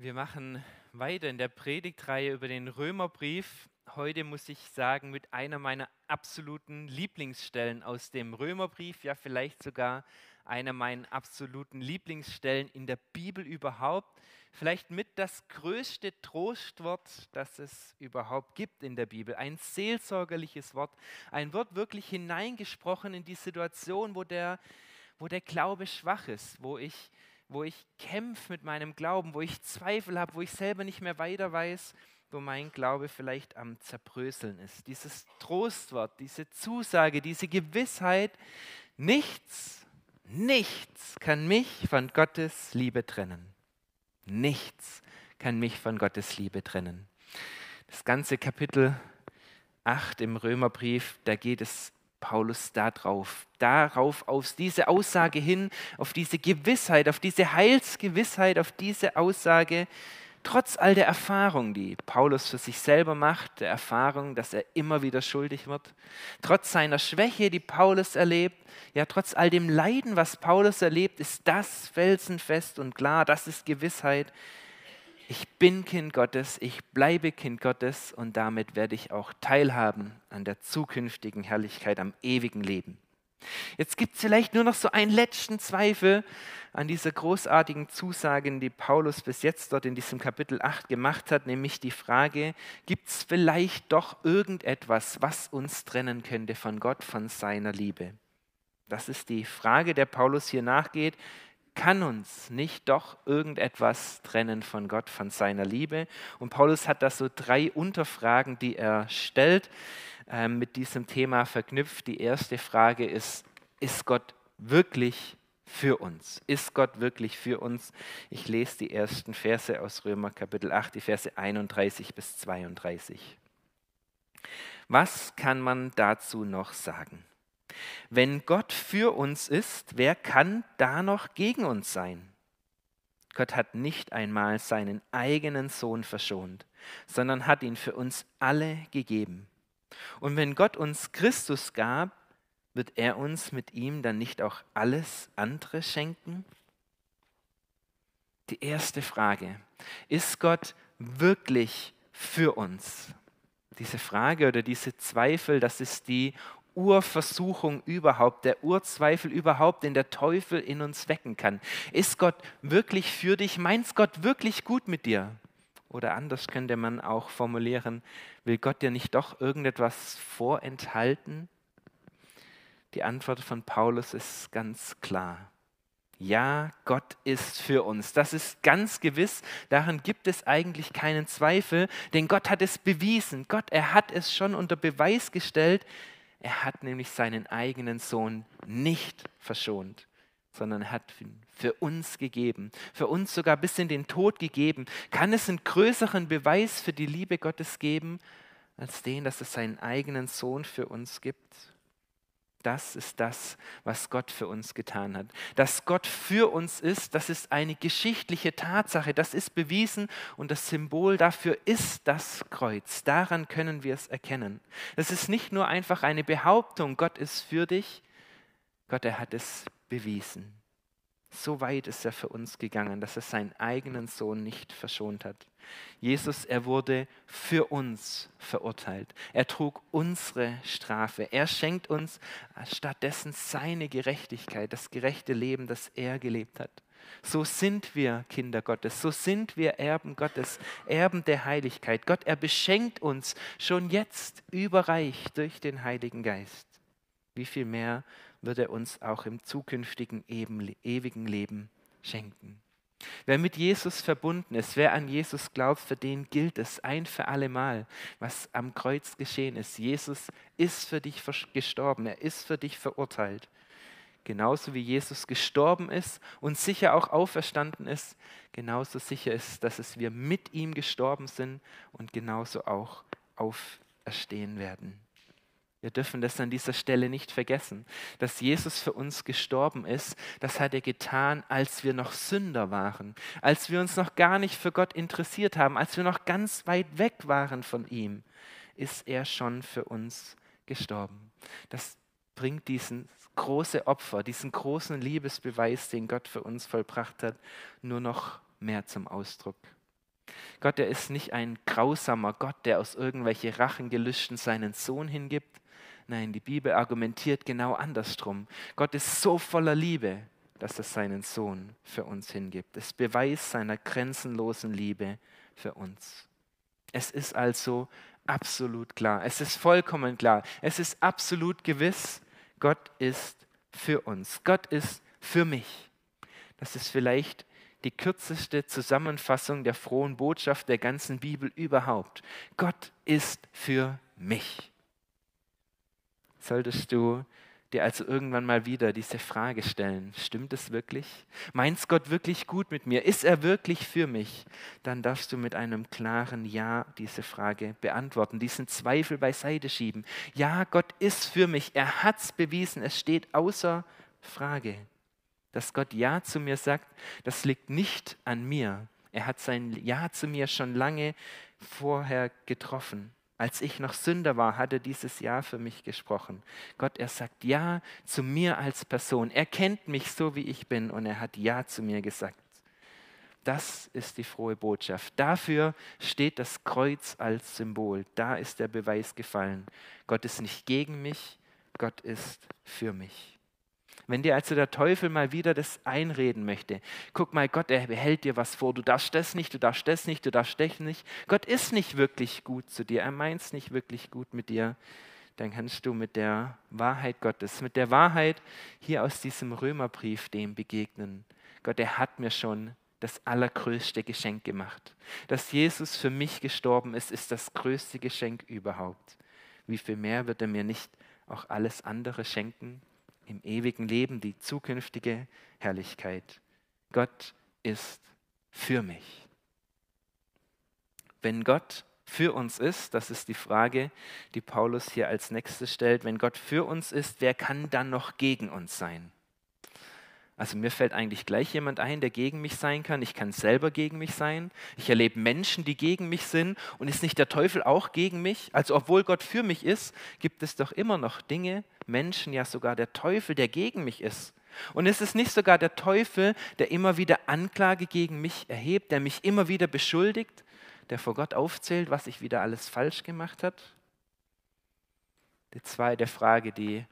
Wir machen weiter in der Predigtreihe über den Römerbrief. Heute muss ich sagen, mit einer meiner absoluten Lieblingsstellen aus dem Römerbrief, ja vielleicht sogar einer meiner absoluten Lieblingsstellen in der Bibel überhaupt. Vielleicht mit das größte Trostwort, das es überhaupt gibt in der Bibel. Ein seelsorgerliches Wort, ein Wort wirklich hineingesprochen in die Situation, wo der, wo der Glaube schwach ist, wo ich wo ich kämpfe mit meinem Glauben, wo ich Zweifel habe, wo ich selber nicht mehr weiter weiß, wo mein Glaube vielleicht am Zerbröseln ist. Dieses Trostwort, diese Zusage, diese Gewissheit, nichts, nichts kann mich von Gottes Liebe trennen. Nichts kann mich von Gottes Liebe trennen. Das ganze Kapitel 8 im Römerbrief, da geht es Paulus darauf, darauf, auf diese Aussage hin, auf diese Gewissheit, auf diese Heilsgewissheit, auf diese Aussage, trotz all der Erfahrung, die Paulus für sich selber macht, der Erfahrung, dass er immer wieder schuldig wird, trotz seiner Schwäche, die Paulus erlebt, ja, trotz all dem Leiden, was Paulus erlebt, ist das felsenfest und klar, das ist Gewissheit, ich bin Kind Gottes, ich bleibe Kind Gottes und damit werde ich auch teilhaben an der zukünftigen Herrlichkeit, am ewigen Leben. Jetzt gibt es vielleicht nur noch so einen letzten Zweifel an dieser großartigen Zusage, die Paulus bis jetzt dort in diesem Kapitel 8 gemacht hat, nämlich die Frage, gibt es vielleicht doch irgendetwas, was uns trennen könnte von Gott, von seiner Liebe? Das ist die Frage, der Paulus hier nachgeht kann uns nicht doch irgendetwas trennen von Gott, von seiner Liebe? Und Paulus hat da so drei Unterfragen, die er stellt, äh, mit diesem Thema verknüpft. Die erste Frage ist, ist Gott wirklich für uns? Ist Gott wirklich für uns? Ich lese die ersten Verse aus Römer Kapitel 8, die Verse 31 bis 32. Was kann man dazu noch sagen? Wenn Gott für uns ist, wer kann da noch gegen uns sein? Gott hat nicht einmal seinen eigenen Sohn verschont, sondern hat ihn für uns alle gegeben. Und wenn Gott uns Christus gab, wird er uns mit ihm dann nicht auch alles andere schenken? Die erste Frage, ist Gott wirklich für uns? Diese Frage oder diese Zweifel, das ist die Urversuchung überhaupt, der Urzweifel überhaupt, den der Teufel in uns wecken kann. Ist Gott wirklich für dich? Meint Gott wirklich gut mit dir? Oder anders könnte man auch formulieren, will Gott dir nicht doch irgendetwas vorenthalten? Die Antwort von Paulus ist ganz klar. Ja, Gott ist für uns. Das ist ganz gewiss. Daran gibt es eigentlich keinen Zweifel, denn Gott hat es bewiesen. Gott, er hat es schon unter Beweis gestellt, er hat nämlich seinen eigenen Sohn nicht verschont, sondern er hat ihn für uns gegeben, für uns sogar bis in den Tod gegeben. Kann es einen größeren Beweis für die Liebe Gottes geben, als den, dass es seinen eigenen Sohn für uns gibt? Das ist das, was Gott für uns getan hat. Dass Gott für uns ist, das ist eine geschichtliche Tatsache, das ist bewiesen und das Symbol dafür ist das Kreuz. Daran können wir es erkennen. Das ist nicht nur einfach eine Behauptung, Gott ist für dich, Gott, er hat es bewiesen. So weit ist er für uns gegangen, dass er seinen eigenen Sohn nicht verschont hat. Jesus, er wurde für uns verurteilt. Er trug unsere Strafe. Er schenkt uns stattdessen seine Gerechtigkeit, das gerechte Leben, das er gelebt hat. So sind wir Kinder Gottes, so sind wir Erben Gottes, Erben der Heiligkeit. Gott, er beschenkt uns schon jetzt überreich durch den Heiligen Geist. Wie viel mehr wird er uns auch im zukünftigen ewigen Leben schenken. Wer mit Jesus verbunden ist, wer an Jesus glaubt, für den gilt es ein für alle Mal, was am Kreuz geschehen ist. Jesus ist für dich gestorben, er ist für dich verurteilt. Genauso wie Jesus gestorben ist und sicher auch auferstanden ist, genauso sicher ist, dass es wir mit ihm gestorben sind und genauso auch auferstehen werden. Wir dürfen das an dieser Stelle nicht vergessen, dass Jesus für uns gestorben ist. Das hat er getan, als wir noch Sünder waren, als wir uns noch gar nicht für Gott interessiert haben, als wir noch ganz weit weg waren von ihm, ist er schon für uns gestorben. Das bringt diesen große Opfer, diesen großen Liebesbeweis, den Gott für uns vollbracht hat, nur noch mehr zum Ausdruck. Gott, er ist nicht ein grausamer Gott, der aus irgendwelche Rachengelüsten seinen Sohn hingibt. Nein, die Bibel argumentiert genau andersrum. Gott ist so voller Liebe, dass er seinen Sohn für uns hingibt. Es beweist seiner grenzenlosen Liebe für uns. Es ist also absolut klar, es ist vollkommen klar, es ist absolut gewiss, Gott ist für uns, Gott ist für mich. Das ist vielleicht die kürzeste Zusammenfassung der frohen Botschaft der ganzen Bibel überhaupt. Gott ist für mich. Solltest du dir also irgendwann mal wieder diese Frage stellen, stimmt es wirklich? Meinst Gott wirklich gut mit mir? Ist er wirklich für mich? Dann darfst du mit einem klaren Ja diese Frage beantworten, diesen Zweifel beiseite schieben. Ja, Gott ist für mich, er hat es bewiesen, es steht außer Frage. Dass Gott Ja zu mir sagt, das liegt nicht an mir. Er hat sein Ja zu mir schon lange vorher getroffen. Als ich noch Sünder war, hat er dieses Ja für mich gesprochen. Gott, er sagt Ja zu mir als Person. Er kennt mich so, wie ich bin und er hat Ja zu mir gesagt. Das ist die frohe Botschaft. Dafür steht das Kreuz als Symbol. Da ist der Beweis gefallen. Gott ist nicht gegen mich, Gott ist für mich. Wenn dir also der Teufel mal wieder das einreden möchte, guck mal, Gott, er behält dir was vor, du darfst das nicht, du darfst das nicht, du darfst das nicht. Gott ist nicht wirklich gut zu dir, er meint es nicht wirklich gut mit dir. Dann kannst du mit der Wahrheit Gottes, mit der Wahrheit hier aus diesem Römerbrief dem begegnen. Gott, er hat mir schon das allergrößte Geschenk gemacht. Dass Jesus für mich gestorben ist, ist das größte Geschenk überhaupt. Wie viel mehr wird er mir nicht auch alles andere schenken? Im ewigen Leben die zukünftige Herrlichkeit. Gott ist für mich. Wenn Gott für uns ist, das ist die Frage, die Paulus hier als nächstes stellt, wenn Gott für uns ist, wer kann dann noch gegen uns sein? Also mir fällt eigentlich gleich jemand ein, der gegen mich sein kann. Ich kann selber gegen mich sein. Ich erlebe Menschen, die gegen mich sind. Und ist nicht der Teufel auch gegen mich? Also obwohl Gott für mich ist, gibt es doch immer noch Dinge, Menschen, ja sogar der Teufel, der gegen mich ist. Und ist es nicht sogar der Teufel, der immer wieder Anklage gegen mich erhebt, der mich immer wieder beschuldigt, der vor Gott aufzählt, was ich wieder alles falsch gemacht habe? Die zweite Frage, die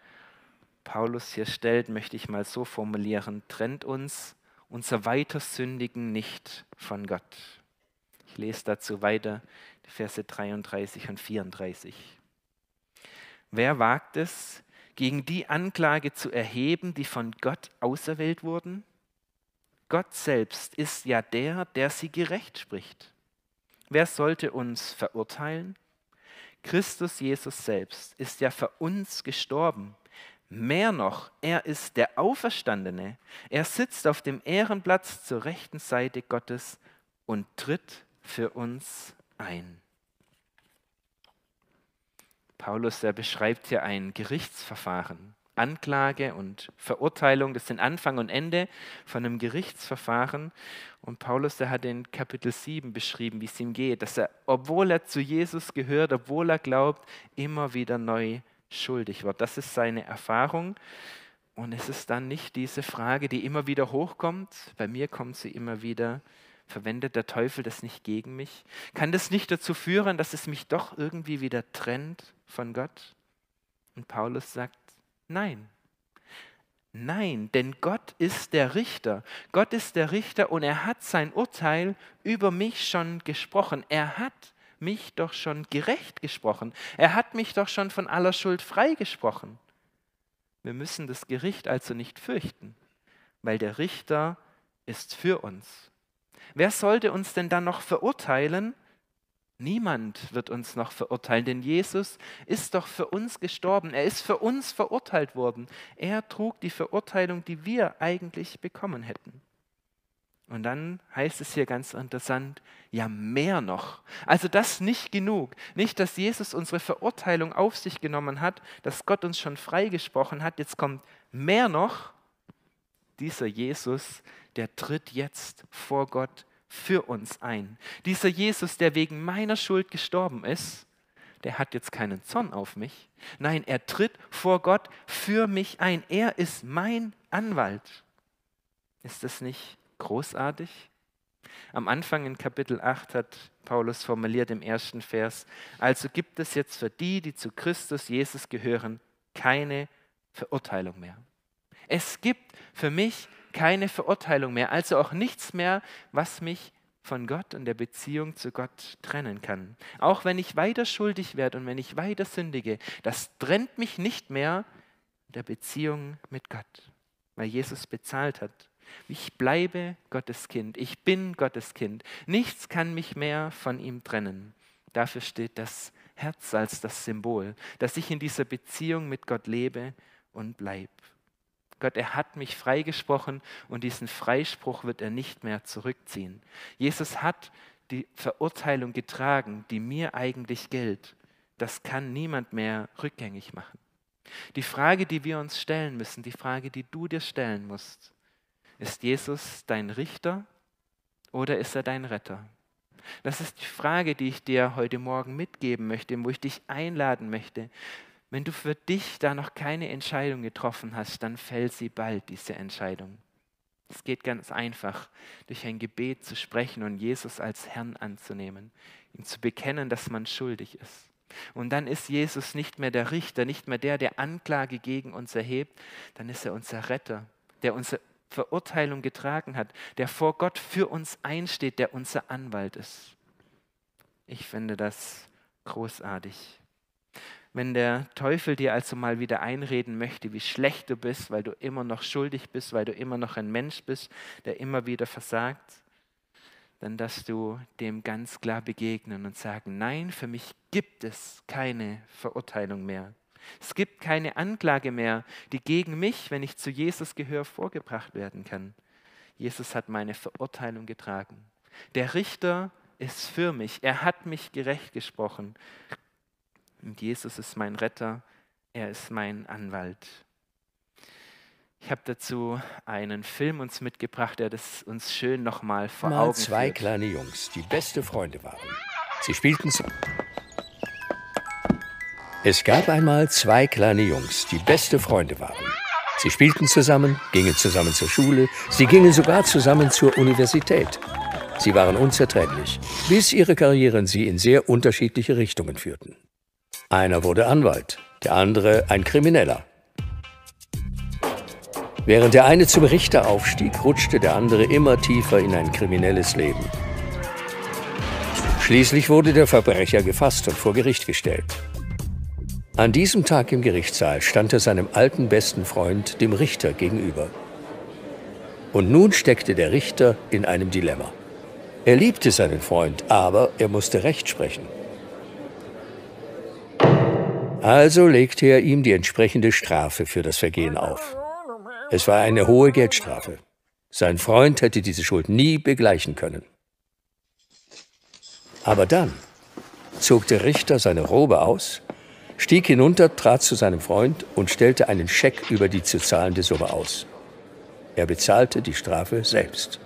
Paulus hier stellt, möchte ich mal so formulieren, trennt uns unser Weitersündigen nicht von Gott. Ich lese dazu weiter die Verse 33 und 34. Wer wagt es, gegen die Anklage zu erheben, die von Gott auserwählt wurden? Gott selbst ist ja der, der sie gerecht spricht. Wer sollte uns verurteilen? Christus Jesus selbst ist ja für uns gestorben Mehr noch, er ist der Auferstandene. Er sitzt auf dem Ehrenplatz zur rechten Seite Gottes und tritt für uns ein. Paulus, der beschreibt hier ein Gerichtsverfahren. Anklage und Verurteilung, das sind Anfang und Ende von einem Gerichtsverfahren. Und Paulus, der hat in Kapitel 7 beschrieben, wie es ihm geht, dass er, obwohl er zu Jesus gehört, obwohl er glaubt, immer wieder neu schuldig wird. Das ist seine Erfahrung. Und es ist dann nicht diese Frage, die immer wieder hochkommt. Bei mir kommt sie immer wieder. Verwendet der Teufel das nicht gegen mich? Kann das nicht dazu führen, dass es mich doch irgendwie wieder trennt von Gott? Und Paulus sagt, nein. Nein, denn Gott ist der Richter. Gott ist der Richter und er hat sein Urteil über mich schon gesprochen. Er hat mich doch schon gerecht gesprochen. Er hat mich doch schon von aller Schuld freigesprochen. Wir müssen das Gericht also nicht fürchten, weil der Richter ist für uns. Wer sollte uns denn dann noch verurteilen? Niemand wird uns noch verurteilen, denn Jesus ist doch für uns gestorben. Er ist für uns verurteilt worden. Er trug die Verurteilung, die wir eigentlich bekommen hätten. Und dann heißt es hier ganz interessant, ja mehr noch. Also das nicht genug. Nicht, dass Jesus unsere Verurteilung auf sich genommen hat, dass Gott uns schon freigesprochen hat. Jetzt kommt mehr noch. Dieser Jesus, der tritt jetzt vor Gott für uns ein. Dieser Jesus, der wegen meiner Schuld gestorben ist, der hat jetzt keinen Zorn auf mich. Nein, er tritt vor Gott für mich ein. Er ist mein Anwalt. Ist das nicht großartig? Am Anfang in Kapitel 8 hat Paulus formuliert im ersten Vers, also gibt es jetzt für die, die zu Christus Jesus gehören, keine Verurteilung mehr. Es gibt für mich keine Verurteilung mehr, also auch nichts mehr, was mich von Gott und der Beziehung zu Gott trennen kann. Auch wenn ich weiter schuldig werde und wenn ich weiter sündige, das trennt mich nicht mehr der Beziehung mit Gott, weil Jesus bezahlt hat. Ich bleibe Gottes Kind, ich bin Gottes Kind. Nichts kann mich mehr von ihm trennen. Dafür steht das Herz als das Symbol, dass ich in dieser Beziehung mit Gott lebe und bleibe. Gott, er hat mich freigesprochen und diesen Freispruch wird er nicht mehr zurückziehen. Jesus hat die Verurteilung getragen, die mir eigentlich gilt. Das kann niemand mehr rückgängig machen. Die Frage, die wir uns stellen müssen, die Frage, die du dir stellen musst, ist Jesus dein Richter oder ist er dein Retter? Das ist die Frage, die ich dir heute Morgen mitgeben möchte, wo ich dich einladen möchte. Wenn du für dich da noch keine Entscheidung getroffen hast, dann fällt sie bald, diese Entscheidung. Es geht ganz einfach, durch ein Gebet zu sprechen und Jesus als Herrn anzunehmen, ihm zu bekennen, dass man schuldig ist. Und dann ist Jesus nicht mehr der Richter, nicht mehr der, der Anklage gegen uns erhebt, dann ist er unser Retter, der unsere Verurteilung getragen hat, der vor Gott für uns einsteht, der unser Anwalt ist. Ich finde das großartig. Wenn der Teufel dir also mal wieder einreden möchte, wie schlecht du bist, weil du immer noch schuldig bist, weil du immer noch ein Mensch bist, der immer wieder versagt, dann dass du dem ganz klar begegnen und sagen, nein, für mich gibt es keine Verurteilung mehr. Es gibt keine Anklage mehr, die gegen mich, wenn ich zu Jesus gehöre, vorgebracht werden kann. Jesus hat meine Verurteilung getragen. Der Richter ist für mich. Er hat mich gerecht gesprochen. Und Jesus ist mein Retter, er ist mein Anwalt. Ich habe dazu einen Film uns mitgebracht, der das uns schön nochmal vor Mal Augen zwei führt. kleine Jungs, die beste Freunde waren. Sie spielten zu Es gab einmal zwei kleine Jungs, die beste Freunde waren. Sie spielten zusammen, gingen zusammen zur Schule, sie gingen sogar zusammen zur Universität. Sie waren unzertrennlich, bis ihre Karrieren sie in sehr unterschiedliche Richtungen führten. Einer wurde Anwalt, der andere ein Krimineller. Während der eine zum Richter aufstieg, rutschte der andere immer tiefer in ein kriminelles Leben. Schließlich wurde der Verbrecher gefasst und vor Gericht gestellt. An diesem Tag im Gerichtssaal stand er seinem alten besten Freund, dem Richter, gegenüber. Und nun steckte der Richter in einem Dilemma. Er liebte seinen Freund, aber er musste Recht sprechen. Also legte er ihm die entsprechende Strafe für das Vergehen auf. Es war eine hohe Geldstrafe. Sein Freund hätte diese Schuld nie begleichen können. Aber dann zog der Richter seine Robe aus, stieg hinunter, trat zu seinem Freund und stellte einen Scheck über die zu zahlende Summe aus. Er bezahlte die Strafe selbst.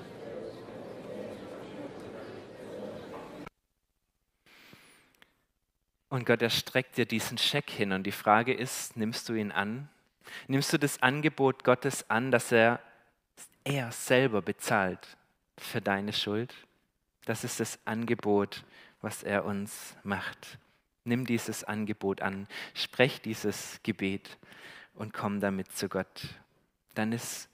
Und Gott, er streckt dir diesen Scheck hin. Und die Frage ist, nimmst du ihn an? Nimmst du das Angebot Gottes an, dass er, er selber bezahlt für deine Schuld? Das ist das Angebot, was er uns macht. Nimm dieses Angebot an, sprech dieses Gebet und komm damit zu Gott. Dann ist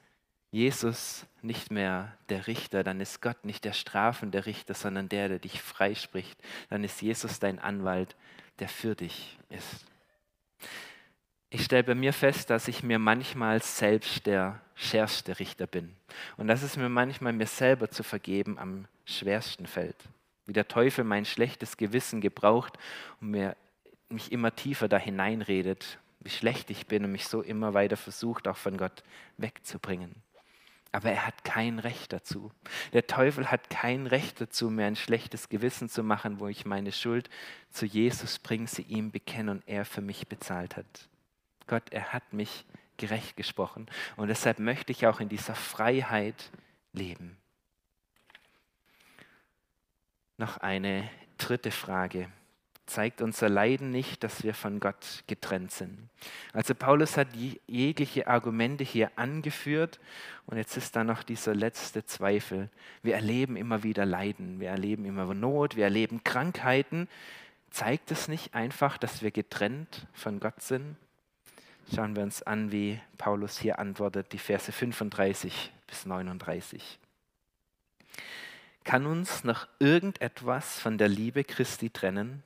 Jesus nicht mehr der Richter, dann ist Gott nicht der strafende Richter, sondern der, der dich freispricht. Dann ist Jesus dein Anwalt, der für dich ist. Ich stelle bei mir fest, dass ich mir manchmal selbst der schärfste Richter bin und dass es mir manchmal mir selber zu vergeben am schwersten fällt. Wie der Teufel mein schlechtes Gewissen gebraucht und mir, mich immer tiefer da hineinredet, wie schlecht ich bin und mich so immer weiter versucht, auch von Gott wegzubringen. Aber er hat kein Recht dazu. Der Teufel hat kein Recht dazu, mir ein schlechtes Gewissen zu machen, wo ich meine Schuld zu Jesus bringe, sie ihm bekenne und er für mich bezahlt hat. Gott, er hat mich gerecht gesprochen und deshalb möchte ich auch in dieser Freiheit leben. Noch eine dritte Frage. zeigt unser Leiden nicht, dass wir von Gott getrennt sind. Also Paulus hat jegliche Argumente hier angeführt und jetzt ist da noch dieser letzte Zweifel. Wir erleben immer wieder Leiden, wir erleben immer Not, wir erleben Krankheiten. Zeigt es nicht einfach, dass wir getrennt von Gott sind? Schauen wir uns an, wie Paulus hier antwortet, die Verse 35 bis 39. Kann uns noch irgendetwas von der Liebe Christi trennen?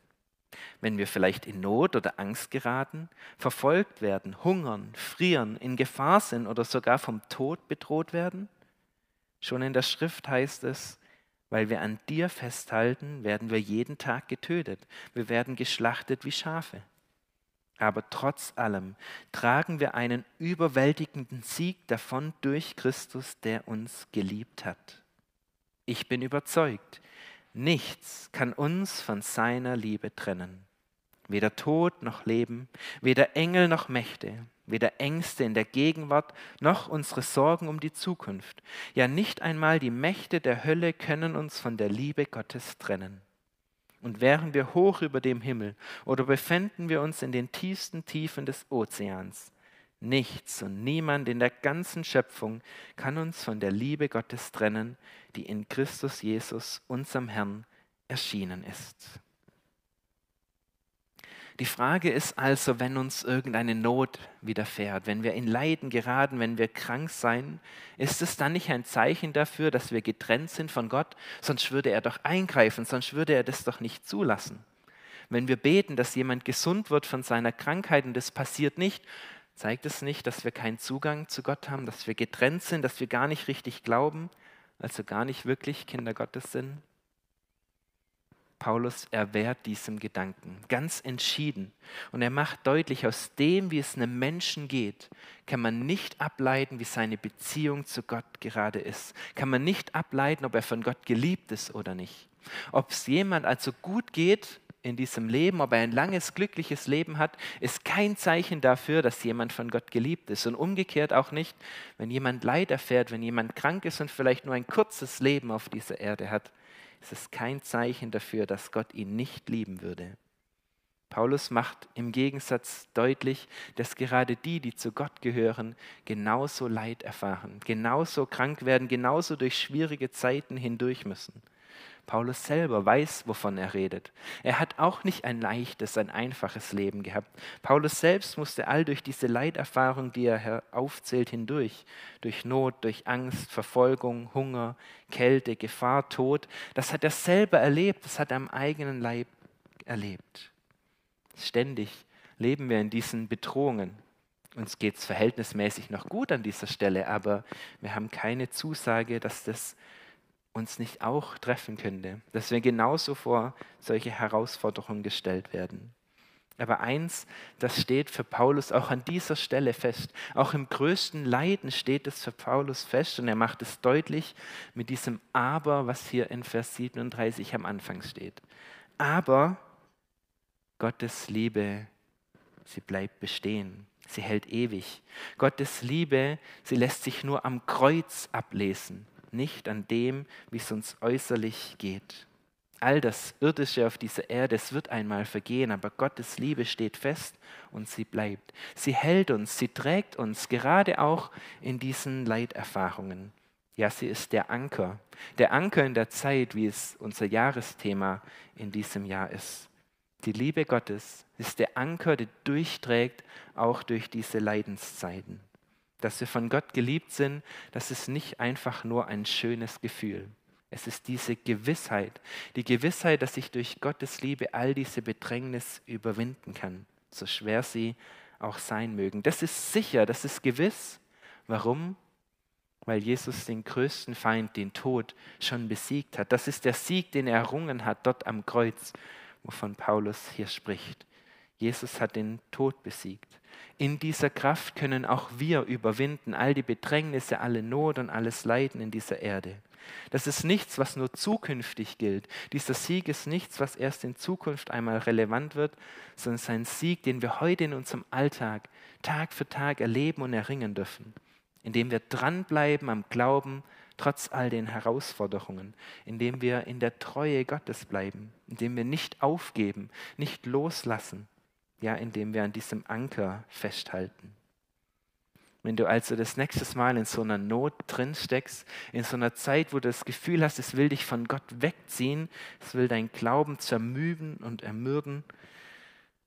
wenn wir vielleicht in Not oder Angst geraten, verfolgt werden, hungern, frieren, in Gefahr sind oder sogar vom Tod bedroht werden? Schon in der Schrift heißt es, weil wir an dir festhalten, werden wir jeden Tag getötet, wir werden geschlachtet wie Schafe. Aber trotz allem tragen wir einen überwältigenden Sieg davon durch Christus, der uns geliebt hat. Ich bin überzeugt, Nichts kann uns von seiner Liebe trennen. Weder Tod noch Leben, weder Engel noch Mächte, weder Ängste in der Gegenwart noch unsere Sorgen um die Zukunft. Ja, nicht einmal die Mächte der Hölle können uns von der Liebe Gottes trennen. Und wären wir hoch über dem Himmel oder befänden wir uns in den tiefsten Tiefen des Ozeans, Nichts und niemand in der ganzen Schöpfung kann uns von der Liebe Gottes trennen, die in Christus Jesus, unserem Herrn, erschienen ist. Die Frage ist also, wenn uns irgendeine Not widerfährt, wenn wir in Leiden geraten, wenn wir krank sein, ist es dann nicht ein Zeichen dafür, dass wir getrennt sind von Gott? Sonst würde er doch eingreifen, sonst würde er das doch nicht zulassen. Wenn wir beten, dass jemand gesund wird von seiner Krankheit und das passiert nicht, Zeigt es nicht, dass wir keinen Zugang zu Gott haben, dass wir getrennt sind, dass wir gar nicht richtig glauben, also gar nicht wirklich Kinder Gottes sind? Paulus erwehrt diesem Gedanken ganz entschieden. Und er macht deutlich, aus dem, wie es einem Menschen geht, kann man nicht ableiten, wie seine Beziehung zu Gott gerade ist. Kann man nicht ableiten, ob er von Gott geliebt ist oder nicht. Ob es jemand also gut geht, in diesem Leben, ob er ein langes, glückliches Leben hat, ist kein Zeichen dafür, dass jemand von Gott geliebt ist. Und umgekehrt auch nicht, wenn jemand Leid erfährt, wenn jemand krank ist und vielleicht nur ein kurzes Leben auf dieser Erde hat, ist es kein Zeichen dafür, dass Gott ihn nicht lieben würde. Paulus macht im Gegensatz deutlich, dass gerade die, die zu Gott gehören, genauso Leid erfahren, genauso krank werden, genauso durch schwierige Zeiten hindurch müssen. Paulus selber weiß, wovon er redet. Er hat auch nicht ein leichtes, ein einfaches Leben gehabt. Paulus selbst musste all durch diese Leiterfahrung, die er aufzählt, hindurch. Durch Not, durch Angst, Verfolgung, Hunger, Kälte, Gefahr, Tod. Das hat er selber erlebt, das hat er am eigenen Leib erlebt. Ständig leben wir in diesen Bedrohungen. Uns geht es verhältnismäßig noch gut an dieser Stelle, aber wir haben keine Zusage, dass das uns nicht auch treffen könnte, dass wir genauso vor solche Herausforderungen gestellt werden. Aber eins, das steht für Paulus auch an dieser Stelle fest. Auch im größten Leiden steht es für Paulus fest und er macht es deutlich mit diesem Aber, was hier in Vers 37 am Anfang steht. Aber Gottes Liebe, sie bleibt bestehen. Sie hält ewig. Gottes Liebe, sie lässt sich nur am Kreuz ablesen nicht an dem, wie es uns äußerlich geht. All das Irdische auf dieser Erde, es wird einmal vergehen, aber Gottes Liebe steht fest und sie bleibt. Sie hält uns, sie trägt uns, gerade auch in diesen Leiterfahrungen. Ja, sie ist der Anker, der Anker in der Zeit, wie es unser Jahresthema in diesem Jahr ist. Die Liebe Gottes ist der Anker, der durchträgt, auch durch diese Leidenszeiten dass wir von Gott geliebt sind, das ist nicht einfach nur ein schönes Gefühl. Es ist diese Gewissheit, die Gewissheit, dass ich durch Gottes Liebe all diese Bedrängnis überwinden kann, so schwer sie auch sein mögen. Das ist sicher, das ist gewiss. Warum? Weil Jesus den größten Feind, den Tod, schon besiegt hat. Das ist der Sieg, den er errungen hat dort am Kreuz, wovon Paulus hier spricht. Jesus hat den Tod besiegt. In dieser Kraft können auch wir überwinden all die Bedrängnisse, alle Not und alles Leiden in dieser Erde. Das ist nichts, was nur zukünftig gilt. Dieser Sieg ist nichts, was erst in Zukunft einmal relevant wird, sondern es ist ein Sieg, den wir heute in unserem Alltag Tag für Tag erleben und erringen dürfen, indem wir dranbleiben am Glauben trotz all den Herausforderungen, indem wir in der Treue Gottes bleiben, indem wir nicht aufgeben, nicht loslassen, ja, indem wir an diesem Anker festhalten. Wenn du also das nächste Mal in so einer Not drin steckst, in so einer Zeit, wo du das Gefühl hast, es will dich von Gott wegziehen, es will dein Glauben zermüben und ermürden,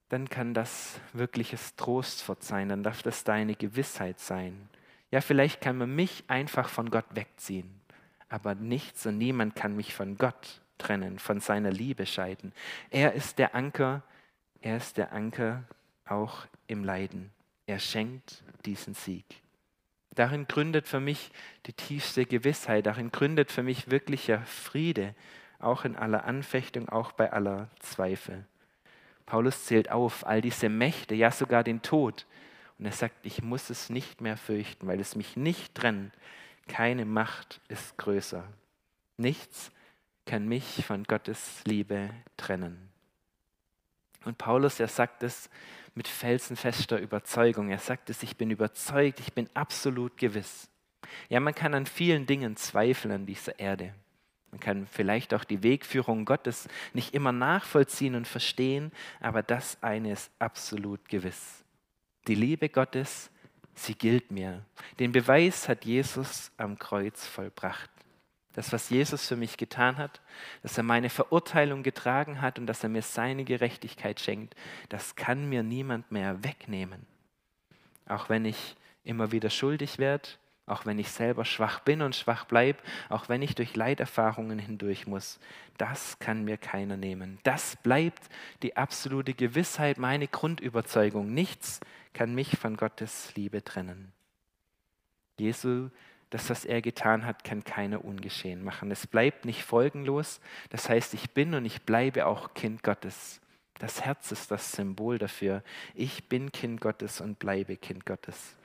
dann kann das wirkliches Trostwort sein, dann darf das deine Gewissheit sein. Ja, vielleicht kann man mich einfach von Gott wegziehen, aber nichts und niemand kann mich von Gott trennen, von seiner Liebe scheiden. Er ist der Anker, er ist der Anker auch im Leiden. Er schenkt diesen Sieg. Darin gründet für mich die tiefste Gewissheit, darin gründet für mich wirklicher Friede, auch in aller Anfechtung, auch bei aller Zweifel. Paulus zählt auf all diese Mächte, ja sogar den Tod. Und er sagt, ich muss es nicht mehr fürchten, weil es mich nicht trennt. Keine Macht ist größer. Nichts kann mich von Gottes Liebe trennen. Und Paulus, er sagt es mit felsenfester Überzeugung. Er sagt es, ich bin überzeugt, ich bin absolut gewiss. Ja, man kann an vielen Dingen zweifeln an dieser Erde. Man kann vielleicht auch die Wegführung Gottes nicht immer nachvollziehen und verstehen, aber das eine ist absolut gewiss. Die Liebe Gottes, sie gilt mir. Den Beweis hat Jesus am Kreuz vollbracht. Das, was Jesus für mich getan hat, dass er meine Verurteilung getragen hat und dass er mir seine Gerechtigkeit schenkt, das kann mir niemand mehr wegnehmen. Auch wenn ich immer wieder schuldig werde, auch wenn ich selber schwach bin und schwach bleibe, auch wenn ich durch Leiterfahrungen hindurch muss, das kann mir keiner nehmen. Das bleibt die absolute Gewissheit, meine Grundüberzeugung. Nichts kann mich von Gottes Liebe trennen. Jesu, das, was er getan hat, kann keiner ungeschehen machen. Es bleibt nicht folgenlos. Das heißt, ich bin und ich bleibe auch Kind Gottes. Das Herz ist das Symbol dafür. Ich bin Kind Gottes und bleibe Kind Gottes.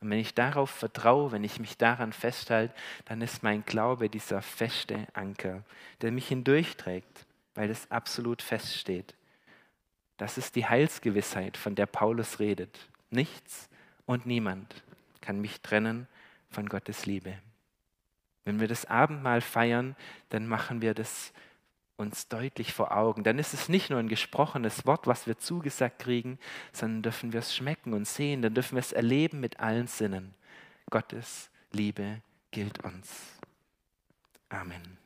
Und wenn ich darauf vertraue, wenn ich mich daran festhalte, dann ist mein Glaube dieser feste Anker, der mich hindurchträgt, weil es absolut feststeht. Das ist die Heilsgewissheit, von der Paulus redet. Nichts und niemand kann mich trennen von Gottes Liebe. Wenn wir das Abendmahl feiern, dann machen wir das uns deutlich vor Augen. Dann ist es nicht nur ein gesprochenes Wort, was wir zugesagt kriegen, sondern dürfen wir es schmecken und sehen, dann dürfen wir es erleben mit allen Sinnen. Gottes Liebe gilt uns. Amen.